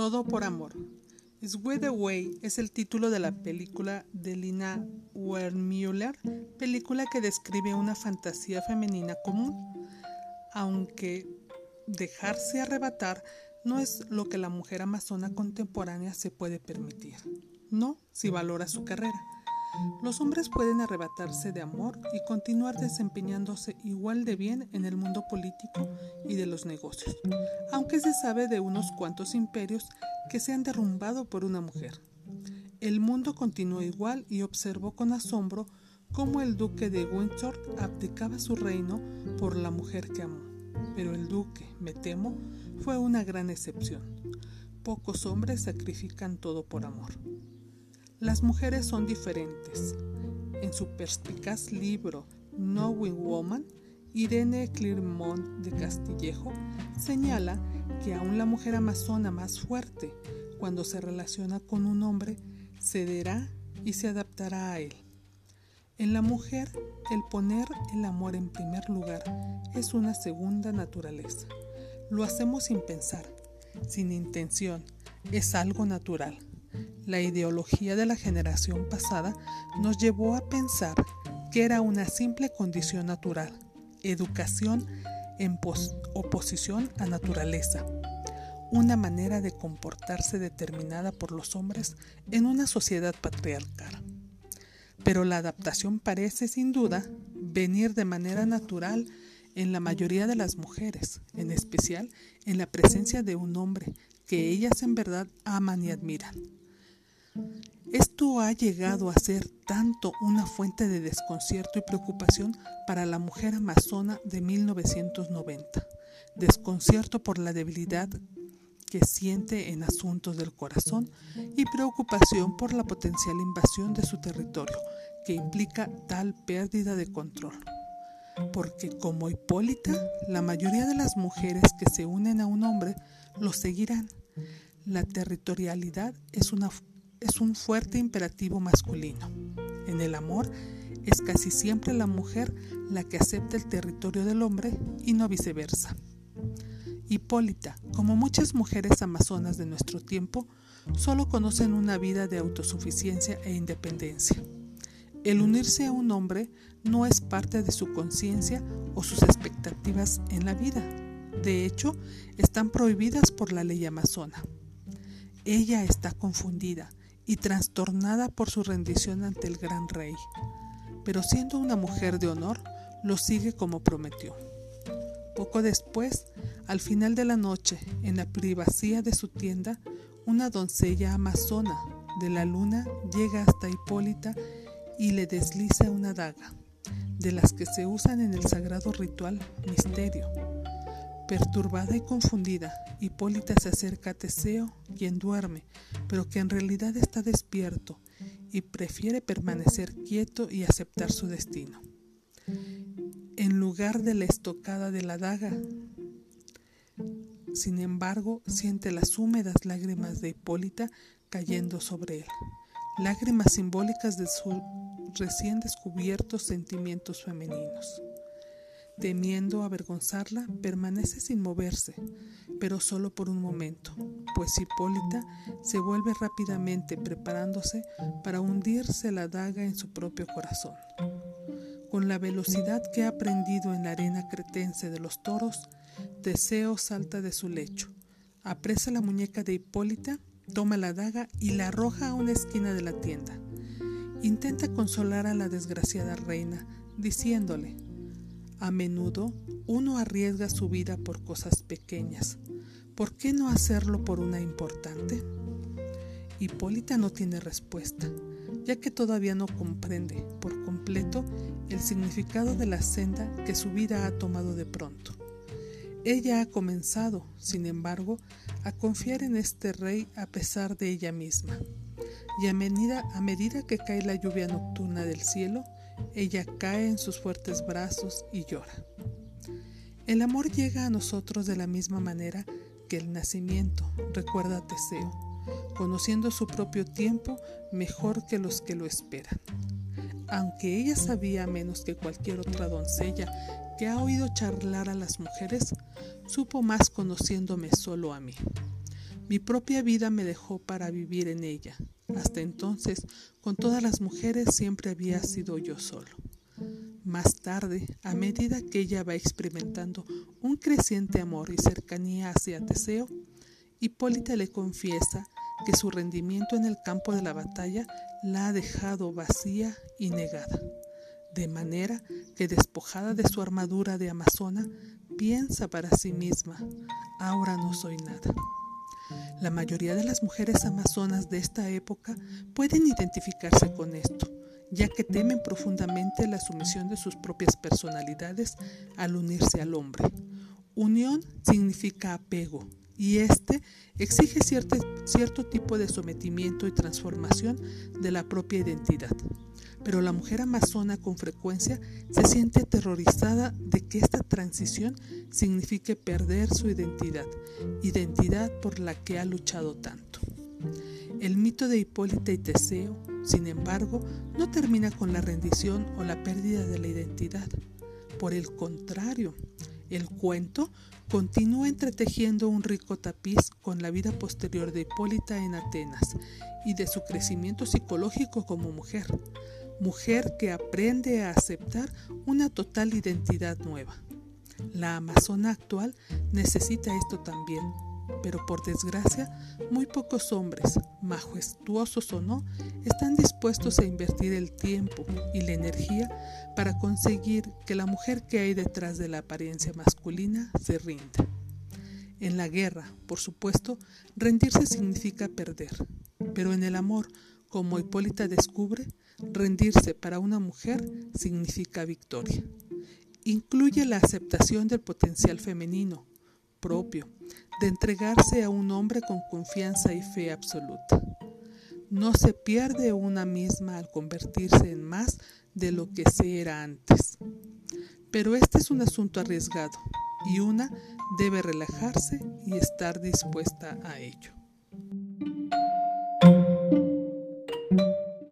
Todo por amor. Sweet Away es el título de la película de Lina Wertmüller, película que describe una fantasía femenina común, aunque dejarse arrebatar no es lo que la mujer amazona contemporánea se puede permitir, no si valora su carrera. Los hombres pueden arrebatarse de amor y continuar desempeñándose igual de bien en el mundo político y de los negocios, aunque se sabe de unos cuantos imperios que se han derrumbado por una mujer. El mundo continuó igual y observó con asombro cómo el duque de Windsor abdicaba su reino por la mujer que amó. Pero el duque, me temo, fue una gran excepción. Pocos hombres sacrifican todo por amor. Las mujeres son diferentes. En su perspicaz libro Knowing Woman, Irene Clermont de Castillejo señala que aún la mujer amazona más fuerte, cuando se relaciona con un hombre, cederá y se adaptará a él. En la mujer, el poner el amor en primer lugar es una segunda naturaleza. Lo hacemos sin pensar, sin intención, es algo natural. La ideología de la generación pasada nos llevó a pensar que era una simple condición natural, educación en oposición a naturaleza, una manera de comportarse determinada por los hombres en una sociedad patriarcal. Pero la adaptación parece sin duda venir de manera natural en la mayoría de las mujeres, en especial en la presencia de un hombre que ellas en verdad aman y admiran. Esto ha llegado a ser tanto una fuente de desconcierto y preocupación para la mujer amazona de 1990, desconcierto por la debilidad que siente en asuntos del corazón y preocupación por la potencial invasión de su territorio que implica tal pérdida de control. Porque como Hipólita, la mayoría de las mujeres que se unen a un hombre lo seguirán. La territorialidad es una es un fuerte imperativo masculino. En el amor es casi siempre la mujer la que acepta el territorio del hombre y no viceversa. Hipólita, como muchas mujeres amazonas de nuestro tiempo, solo conocen una vida de autosuficiencia e independencia. El unirse a un hombre no es parte de su conciencia o sus expectativas en la vida. De hecho, están prohibidas por la ley amazona. Ella está confundida, y trastornada por su rendición ante el gran rey, pero siendo una mujer de honor, lo sigue como prometió. Poco después, al final de la noche, en la privacía de su tienda, una doncella amazona de la luna llega hasta Hipólita y le desliza una daga, de las que se usan en el sagrado ritual misterio. Perturbada y confundida, Hipólita se acerca a Teseo, quien duerme, pero que en realidad está despierto y prefiere permanecer quieto y aceptar su destino. En lugar de la estocada de la daga, sin embargo, siente las húmedas lágrimas de Hipólita cayendo sobre él, lágrimas simbólicas de sus recién descubiertos sentimientos femeninos. Temiendo avergonzarla, permanece sin moverse, pero solo por un momento, pues Hipólita se vuelve rápidamente preparándose para hundirse la daga en su propio corazón. Con la velocidad que ha aprendido en la arena cretense de los toros, Teseo salta de su lecho, apresa la muñeca de Hipólita, toma la daga y la arroja a una esquina de la tienda. Intenta consolar a la desgraciada reina, diciéndole, a menudo uno arriesga su vida por cosas pequeñas. ¿Por qué no hacerlo por una importante? Hipólita no tiene respuesta, ya que todavía no comprende por completo el significado de la senda que su vida ha tomado de pronto. Ella ha comenzado, sin embargo, a confiar en este rey a pesar de ella misma. Y a medida, a medida que cae la lluvia nocturna del cielo, ella cae en sus fuertes brazos y llora. El amor llega a nosotros de la misma manera que el nacimiento, recuerda Teseo, conociendo su propio tiempo mejor que los que lo esperan. Aunque ella sabía menos que cualquier otra doncella que ha oído charlar a las mujeres, supo más conociéndome solo a mí. Mi propia vida me dejó para vivir en ella. Hasta entonces, con todas las mujeres siempre había sido yo solo. Más tarde, a medida que ella va experimentando un creciente amor y cercanía hacia Teseo, Hipólita le confiesa que su rendimiento en el campo de la batalla la ha dejado vacía y negada, de manera que despojada de su armadura de amazona, piensa para sí misma, ahora no soy nada. La mayoría de las mujeres amazonas de esta época pueden identificarse con esto, ya que temen profundamente la sumisión de sus propias personalidades al unirse al hombre. Unión significa apego, y este exige cierto, cierto tipo de sometimiento y transformación de la propia identidad. Pero la mujer amazona con frecuencia se siente aterrorizada de que esta transición signifique perder su identidad, identidad por la que ha luchado tanto. El mito de Hipólita y Teseo, sin embargo, no termina con la rendición o la pérdida de la identidad. Por el contrario, el cuento continúa entretejiendo un rico tapiz con la vida posterior de Hipólita en Atenas y de su crecimiento psicológico como mujer, mujer que aprende a aceptar una total identidad nueva. La amazona actual necesita esto también, pero por desgracia muy pocos hombres, majestuosos o no, están dispuestos a invertir el tiempo y la energía para conseguir que la mujer que hay detrás de la apariencia masculina se rinda. En la guerra, por supuesto, rendirse significa perder, pero en el amor, como Hipólita descubre, rendirse para una mujer significa victoria. Incluye la aceptación del potencial femenino, propio, de entregarse a un hombre con confianza y fe absoluta. No se pierde una misma al convertirse en más de lo que se era antes. Pero este es un asunto arriesgado y una debe relajarse y estar dispuesta a ello.